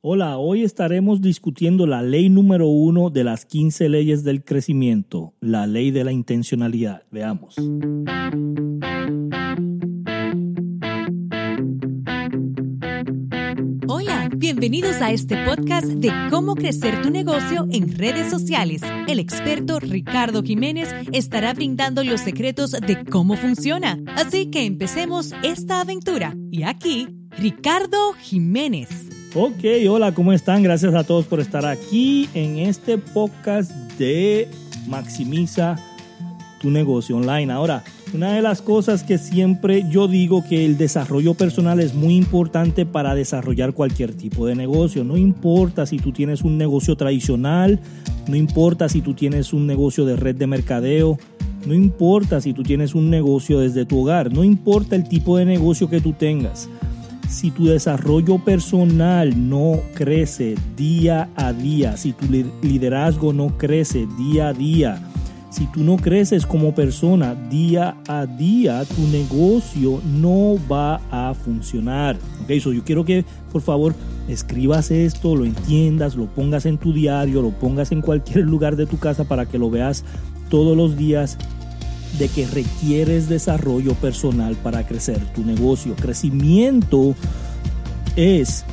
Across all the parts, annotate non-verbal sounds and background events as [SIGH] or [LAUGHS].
Hola, hoy estaremos discutiendo la ley número uno de las 15 leyes del crecimiento, la ley de la intencionalidad. Veamos. Hola, bienvenidos a este podcast de cómo crecer tu negocio en redes sociales. El experto Ricardo Jiménez estará brindando los secretos de cómo funciona. Así que empecemos esta aventura. Y aquí, Ricardo Jiménez. Ok, hola, ¿cómo están? Gracias a todos por estar aquí en este podcast de Maximiza tu negocio online. Ahora, una de las cosas que siempre yo digo que el desarrollo personal es muy importante para desarrollar cualquier tipo de negocio. No importa si tú tienes un negocio tradicional, no importa si tú tienes un negocio de red de mercadeo, no importa si tú tienes un negocio desde tu hogar, no importa el tipo de negocio que tú tengas. Si tu desarrollo personal no crece día a día, si tu liderazgo no crece día a día, si tú no creces como persona día a día, tu negocio no va a funcionar. Ok, so yo quiero que por favor escribas esto, lo entiendas, lo pongas en tu diario, lo pongas en cualquier lugar de tu casa para que lo veas todos los días de que requieres desarrollo personal para crecer tu negocio. Crecimiento es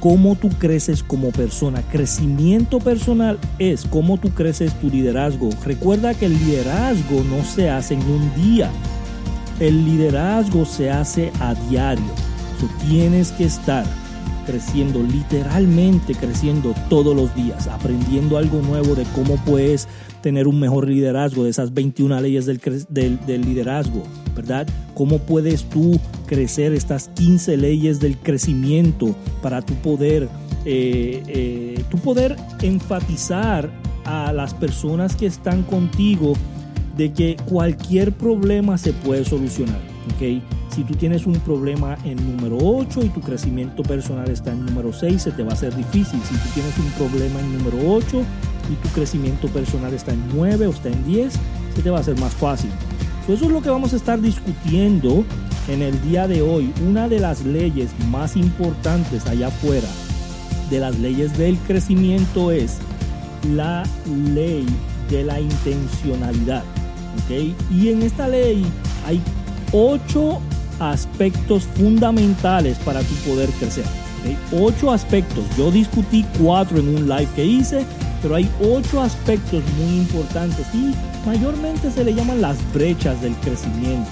cómo tú creces como persona. Crecimiento personal es cómo tú creces tu liderazgo. Recuerda que el liderazgo no se hace en un día. El liderazgo se hace a diario. Tú tienes que estar creciendo, literalmente creciendo todos los días, aprendiendo algo nuevo de cómo puedes tener un mejor liderazgo, de esas 21 leyes del, del, liderazgo, ¿verdad? ¿Cómo puedes tú crecer estas 15 leyes del crecimiento para tu poder, eh, eh, tu poder enfatizar a las personas que están contigo de que cualquier problema se puede solucionar, ¿ok? Si tú tienes un problema en número 8 y tu crecimiento personal está en número 6, se te va a hacer difícil. Si tú tienes un problema en número 8 y tu crecimiento personal está en 9 o está en 10, se te va a hacer más fácil. Eso es lo que vamos a estar discutiendo en el día de hoy. Una de las leyes más importantes allá afuera de las leyes del crecimiento es la ley de la intencionalidad. Y en esta ley hay ocho aspectos fundamentales para tu poder crecer. Ocho aspectos. Yo discutí cuatro en un live que hice, pero hay ocho aspectos muy importantes y mayormente se le llaman las brechas del crecimiento.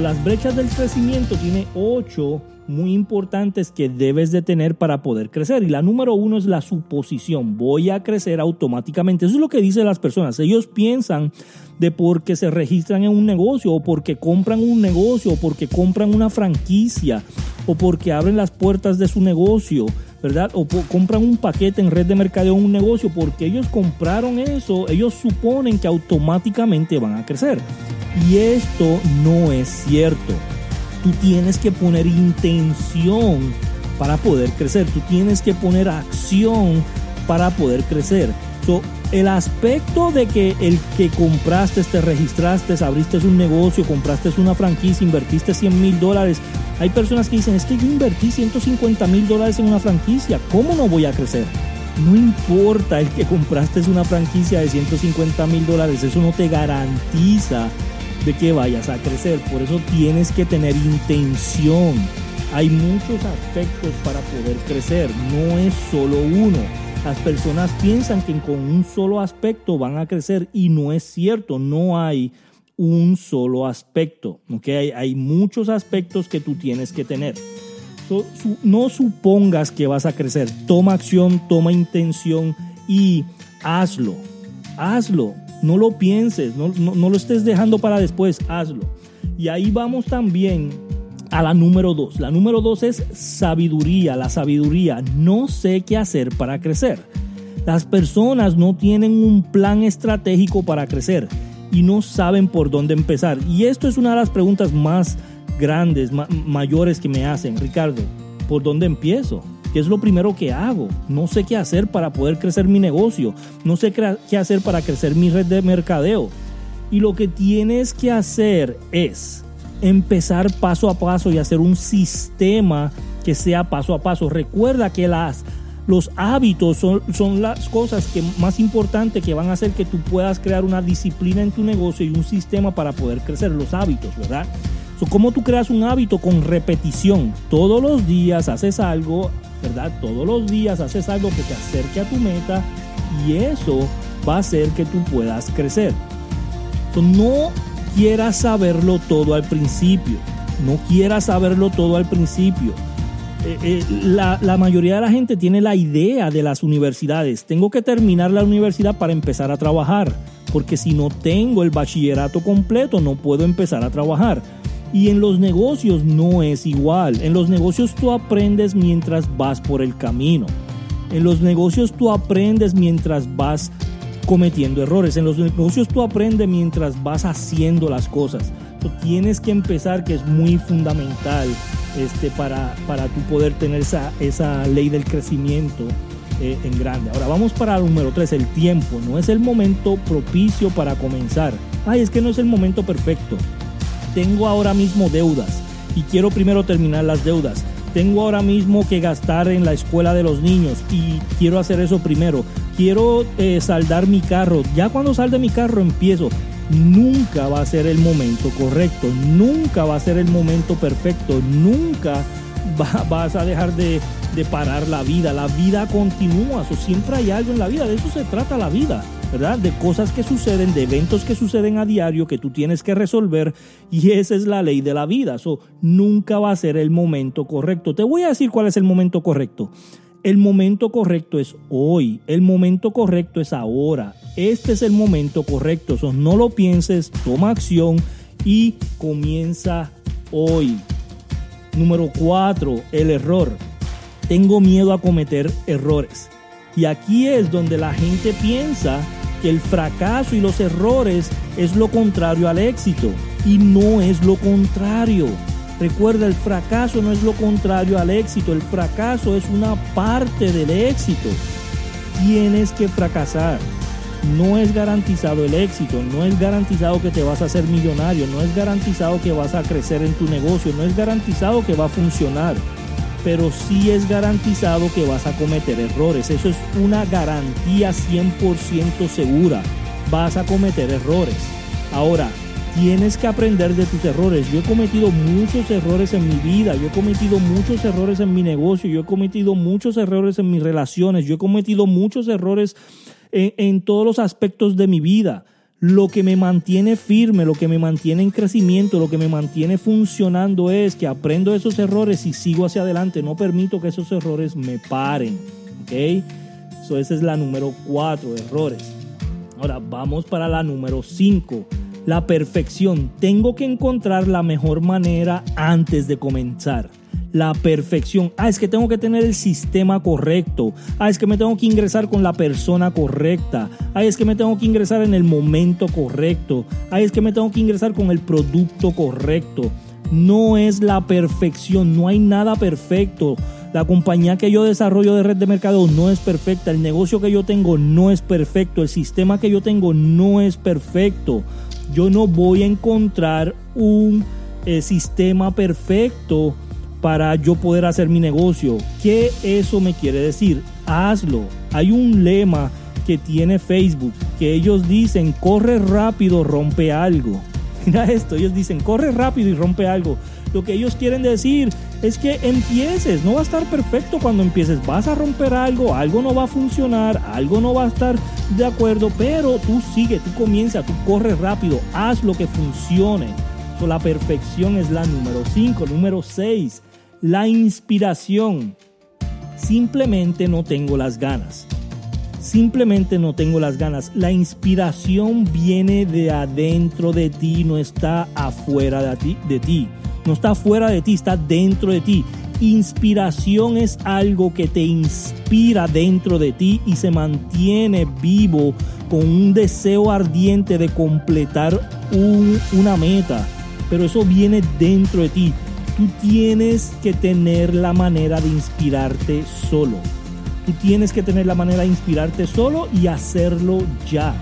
las brechas del crecimiento tiene ocho muy importantes que debes de tener para poder crecer. Y la número uno es la suposición. Voy a crecer automáticamente. Eso es lo que dicen las personas. Ellos piensan de porque se registran en un negocio o porque compran un negocio o porque compran una franquicia o porque abren las puertas de su negocio, ¿verdad? O compran un paquete en red de mercadeo un negocio porque ellos compraron eso, ellos suponen que automáticamente van a crecer. Y esto no es cierto tú tienes que poner intención para poder crecer, tú tienes que poner acción para poder crecer. el aspecto de que el que compraste, te registraste, abriste un negocio, compraste una franquicia, invertiste 100 mil dólares, hay personas que dicen, es que yo invertí 150 mil dólares en una franquicia, ¿cómo no voy a crecer? No importa el que compraste una franquicia de 150 mil dólares, eso no te garantiza de que vayas a crecer. Por eso tienes que tener intención. Hay muchos aspectos para poder crecer, no es solo uno. Las personas piensan que con un solo aspecto van a crecer y no es cierto, no hay un solo aspecto. ¿okay? Hay, muchos aspectos que tú tienes que tener. no supongas que vas a crecer, toma acción, toma intención y hazlo. Hazlo. No lo pienses, no, lo estés dejando para después, hazlo. Y ahí vamos también a la número dos. La número dos es sabiduría. La sabiduría. No sé qué hacer para crecer. Las personas no tienen un plan estratégico para crecer y no saben por dónde empezar. Y esto es una de las preguntas más grandes, mayores que me hacen. Ricardo, ¿por dónde empiezo? ¿Qué es lo primero que hago? No sé qué hacer para poder crecer mi negocio. No sé qué hacer para crecer mi red de mercadeo. Y lo que tienes que hacer es empezar paso a paso y hacer un sistema que sea paso a paso. Recuerda que las Los hábitos son, son las cosas que, más importantes que van a hacer que tú puedas crear una disciplina en tu negocio y un sistema para poder crecer. Los hábitos, ¿verdad? So, ¿Cómo tú creas un hábito con repetición? Todos los días haces algo, ¿verdad? Todos los días haces algo que te acerque a tu meta y eso va a hacer que tú puedas crecer. No quieras saberlo todo al principio. No quieras saberlo todo al principio. Eh, eh, la, mayoría de la gente tiene la idea de las universidades. Tengo que terminar la universidad para empezar a trabajar, porque si no tengo el bachillerato completo no puedo empezar a trabajar. Y en los negocios no es igual. En los negocios tú aprendes mientras vas por el camino. En los negocios tú aprendes mientras vas cometiendo errores. En los negocios tú aprendes mientras vas haciendo las cosas. Tú tienes que empezar, que es muy fundamental este, para, para tu poder tener esa, esa ley del crecimiento eh, en grande. Ahora vamos para el número 3, el tiempo. No es el momento propicio para comenzar. Ay, es que no es el momento perfecto. Tengo ahora mismo deudas y quiero primero terminar las deudas. Tengo ahora mismo que gastar en la escuela de los niños y quiero hacer eso primero. Quiero eh, saldar mi carro. Ya cuando salde mi carro empiezo nunca va a ser el momento correcto, nunca va a ser el momento perfecto, nunca vas a dejar de, parar la vida. La vida continúa, siempre hay algo en la vida, de eso se trata la vida. ¿Verdad? De cosas que suceden, de eventos que suceden a diario que tú tienes que resolver y esa es la ley de la vida. Eso nunca va a ser el momento correcto. Te voy a decir cuál es el momento correcto. El momento correcto es hoy, el momento correcto es ahora. Este es el momento correcto. no lo pienses, toma acción y comienza hoy. Número 4, el error. Tengo miedo a cometer errores. Y aquí es donde la gente piensa que el fracaso y los errores es lo contrario al éxito. Y no es lo contrario. Recuerda, el fracaso no es lo contrario al éxito, el fracaso es una parte del éxito. Tienes que fracasar. No es garantizado el éxito, no es garantizado que te vas a hacer millonario, no es garantizado que vas a crecer en tu negocio, no es garantizado que va a funcionar, pero sí es garantizado que vas a cometer errores. Eso es una garantía 100% segura. Vas a cometer errores. Ahora, tienes que aprender de tus errores. Yo he cometido muchos errores en mi vida, yo he cometido muchos errores en mi negocio, yo he cometido muchos errores en mis relaciones, yo he cometido muchos errores en, todos los aspectos de mi vida. Lo que me mantiene firme, lo que me mantiene en crecimiento, lo que me mantiene funcionando es que aprendo esos errores y sigo hacia adelante. No permito que esos errores me paren. ¿Ok? So, esa es la número cuatro, errores. Ahora vamos para la número cinco la perfección. Tengo que encontrar la mejor manera antes de comenzar. La perfección. Ah, es que tengo que tener el sistema correcto. Ah, es que me tengo que ingresar con la persona correcta. Ah, es que me tengo que ingresar en el momento correcto. Ah, es que me tengo que ingresar con el producto correcto. No es la perfección, no hay nada perfecto. La compañía que yo desarrollo de red de mercado no es perfecta. El negocio que yo tengo no es perfecto. El sistema que yo tengo no es perfecto yo no voy a encontrar un eh, sistema perfecto para yo poder hacer mi negocio. ¿Qué eso me quiere decir? Hazlo. Hay un lema que tiene Facebook que ellos dicen, corre rápido, rompe algo. [LAUGHS] Mira esto, ellos dicen, corre rápido y rompe algo. Lo que ellos quieren decir es que empieces, no va a estar perfecto cuando empieces, vas a romper algo, algo no va a funcionar, algo no va a estar de acuerdo, pero tú sigue, tú comienza, tú corres rápido, haz lo que funcione. la perfección es la número 5, número 6, la inspiración. Simplemente no tengo las ganas. Simplemente no tengo las ganas. La inspiración viene de adentro de ti, no está afuera de ti. De ti. No está fuera de ti, está dentro de ti. Inspiración es algo que te inspira dentro de ti y se mantiene vivo con un deseo ardiente de completar una meta. Pero eso viene dentro de ti. Tú tienes que tener la manera de inspirarte solo. Tú tienes que tener la manera de inspirarte solo y hacerlo ya.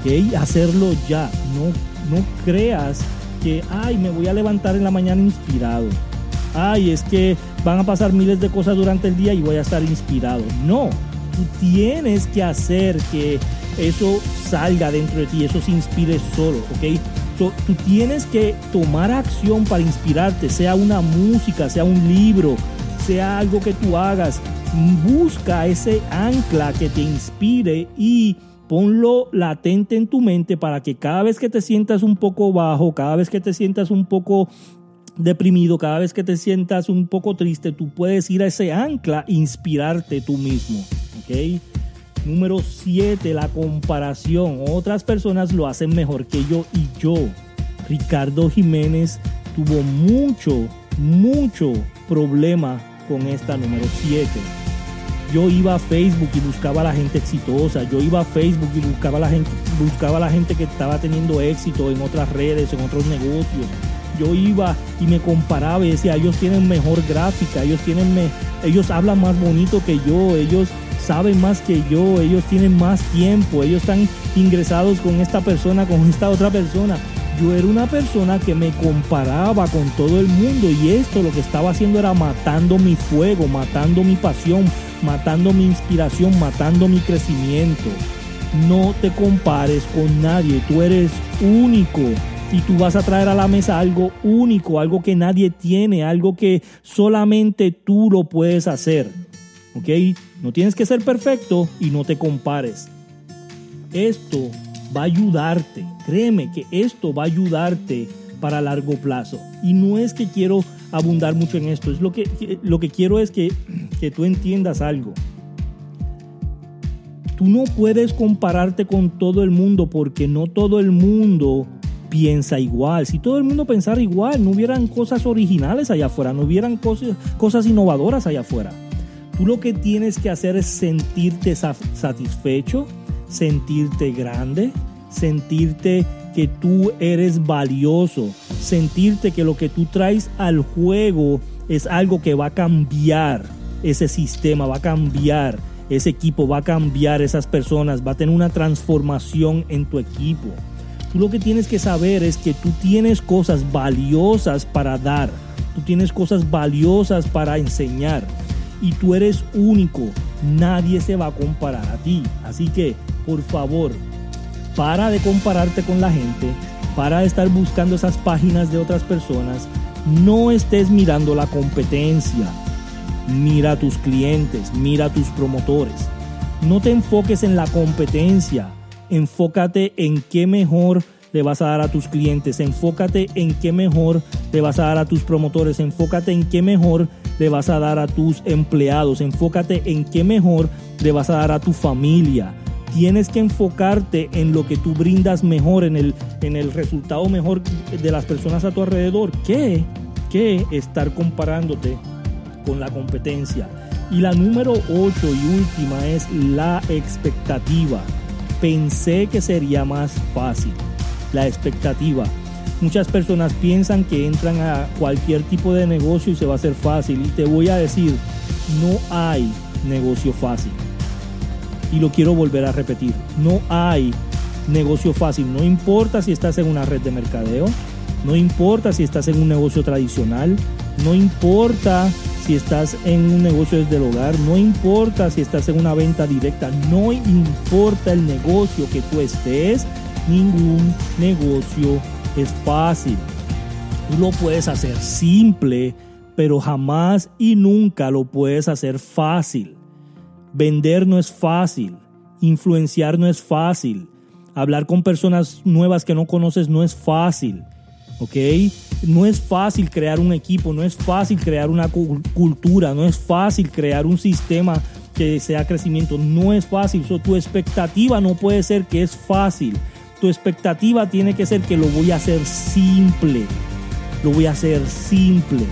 ¿Ok? Hacerlo ya. No, no creas que, ay, me voy a levantar en la mañana inspirado. Ay, es que van a pasar miles de cosas durante el día y voy a estar inspirado. No, tú tienes que hacer que eso salga dentro de ti, eso se inspire solo, ¿ok? tú tienes que tomar acción para inspirarte, sea una música, sea un libro, sea algo que tú hagas. Busca ese ancla que te inspire y ponlo latente en tu mente para que cada vez que te sientas un poco bajo, cada vez que te sientas un poco deprimido, cada vez que te sientas un poco triste, tú puedes ir a ese ancla e inspirarte tú mismo. Número 7, la comparación. Otras personas lo hacen mejor que yo y yo. Ricardo Jiménez tuvo mucho, mucho problema con esta número 7. Yo iba a Facebook y buscaba a la gente exitosa. Yo iba a Facebook y buscaba a la gente, buscaba la gente que estaba teniendo éxito en otras redes, en otros negocios. Yo iba y me comparaba y decía, ellos tienen mejor gráfica, ellos tienen ellos hablan más bonito que yo, ellos saben más que yo, ellos tienen más tiempo, ellos están ingresados con esta persona, con esta otra persona. Yo era una persona que me comparaba con todo el mundo y esto lo que estaba haciendo era matando mi fuego, matando mi pasión, matando mi inspiración, matando mi crecimiento. No te compares con nadie, tú eres único y tú vas a traer a la mesa algo único, algo que nadie tiene, algo que solamente tú lo puedes hacer. ¿Ok? No tienes que ser perfecto y no te compares. Esto va a ayudarte. Créeme que esto va a ayudarte para largo plazo. Y no es que quiero abundar mucho en esto. Es lo que, lo que quiero es que, que tú entiendas algo. Tú no puedes compararte con todo el mundo porque no todo el mundo piensa igual. Si todo el mundo pensara igual, no hubieran cosas originales allá afuera, no hubieran cosas, cosas innovadoras allá afuera. Tú lo que tienes que hacer es sentirte satisfecho, sentirte grande, sentirte que tú eres valioso, sentirte que lo que tú traes al juego es algo que va a cambiar ese sistema, va a cambiar ese equipo, va a cambiar esas personas, va a tener una transformación en tu equipo. Tú lo que tienes que saber es que tú tienes cosas valiosas para dar, tú tienes cosas valiosas para enseñar y tú eres único. Nadie se va a comparar a ti. Así que, por favor, para de compararte con la gente, para de estar buscando esas páginas de otras personas. No estés mirando la competencia. Mira a tus clientes, mira a tus promotores. No te enfoques en la competencia. Enfócate en qué mejor le vas a dar a tus clientes. Enfócate en qué mejor le vas a dar a tus promotores. Enfócate en qué mejor le vas a dar a tus empleados. Enfócate en qué mejor le vas a dar a tu familia. Tienes que enfocarte en lo que tú brindas mejor, en el, en el resultado mejor de las personas a tu alrededor, que, que estar comparándote con la competencia. Y la número 8 y última es la expectativa. Pensé que sería más fácil. La expectativa. Muchas personas piensan que entran a cualquier tipo de negocio y se va a hacer fácil. Y te voy a decir, no hay negocio fácil. Y lo quiero volver a repetir, no hay negocio fácil. No importa si estás en una red de mercadeo, no importa si estás en un negocio tradicional, no importa si estás en un negocio desde el hogar, no importa si estás en una venta directa, no importa el negocio que tú estés, ningún negocio es fácil. Tú lo puedes hacer simple, pero jamás y nunca lo puedes hacer fácil. Vender no es fácil. Influenciar no es fácil. Hablar con personas nuevas que no conoces no es fácil. ¿Ok? No es fácil crear un equipo, no es fácil crear una cultura, no es fácil crear un sistema que sea crecimiento, no es fácil. tu expectativa no puede ser que es fácil tu expectativa tiene que ser que lo voy a hacer simple. Lo voy a hacer simple.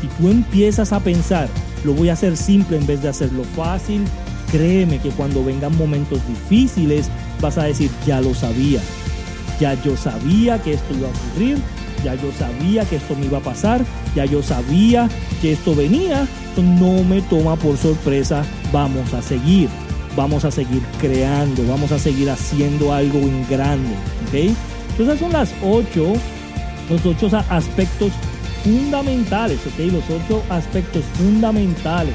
Si tú empiezas a pensar, lo voy a hacer simple en vez de hacerlo fácil, créeme que cuando vengan momentos difíciles vas a decir, ya lo sabía. Ya yo sabía que esto iba a ocurrir, ya yo sabía que esto me iba a pasar, ya yo sabía que esto venía, no me toma por sorpresa, vamos a seguir vamos a seguir creando, vamos a seguir haciendo algo en grande. ¿ok? Entonces son las ocho, los ocho aspectos fundamentales, ¿ok? Los ocho aspectos fundamentales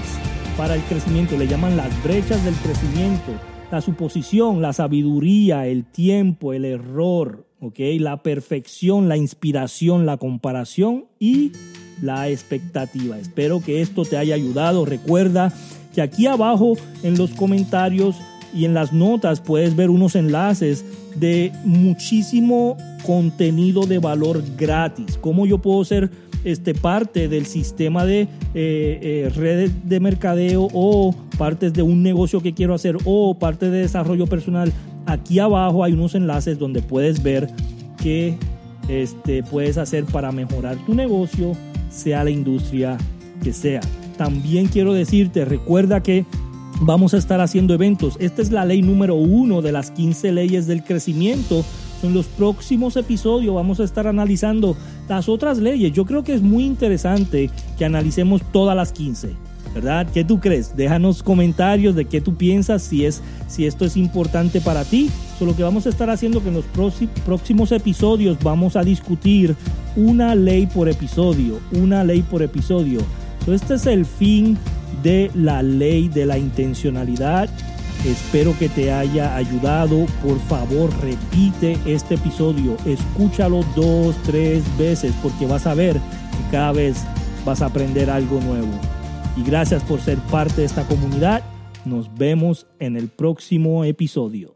para el crecimiento, le llaman las brechas del crecimiento, la suposición, la sabiduría, el tiempo, el error, ¿ok? La perfección, la inspiración, la comparación y la expectativa. Espero que esto te haya ayudado. Recuerda que aquí abajo en los comentarios y en las notas puedes ver unos enlaces de muchísimo contenido de valor gratis. ¿Cómo yo puedo ser este, parte del sistema de eh, eh, redes de mercadeo o partes de un negocio que quiero hacer o parte de desarrollo personal? Aquí abajo hay unos enlaces donde puedes ver qué este, puedes hacer para mejorar tu negocio, sea la industria que sea. También quiero decirte, recuerda que vamos a estar haciendo eventos. Esta es la ley número uno de las 15 leyes del crecimiento. En los próximos episodios vamos a estar analizando las otras leyes. Yo creo que es muy interesante que analicemos todas las 15. ¿Verdad? ¿Qué tú crees? Déjanos comentarios de qué tú piensas, si, es, si esto es importante para ti. Solo que vamos a estar haciendo que en los próximos episodios vamos a discutir una ley por episodio, una ley por episodio. este es el fin de la ley de la intencionalidad. Espero que te haya ayudado. Por favor, repite este episodio. Escúchalo dos, tres veces porque vas a ver que cada vez vas a aprender algo nuevo. Y gracias por ser parte de esta comunidad. Nos vemos en el próximo episodio.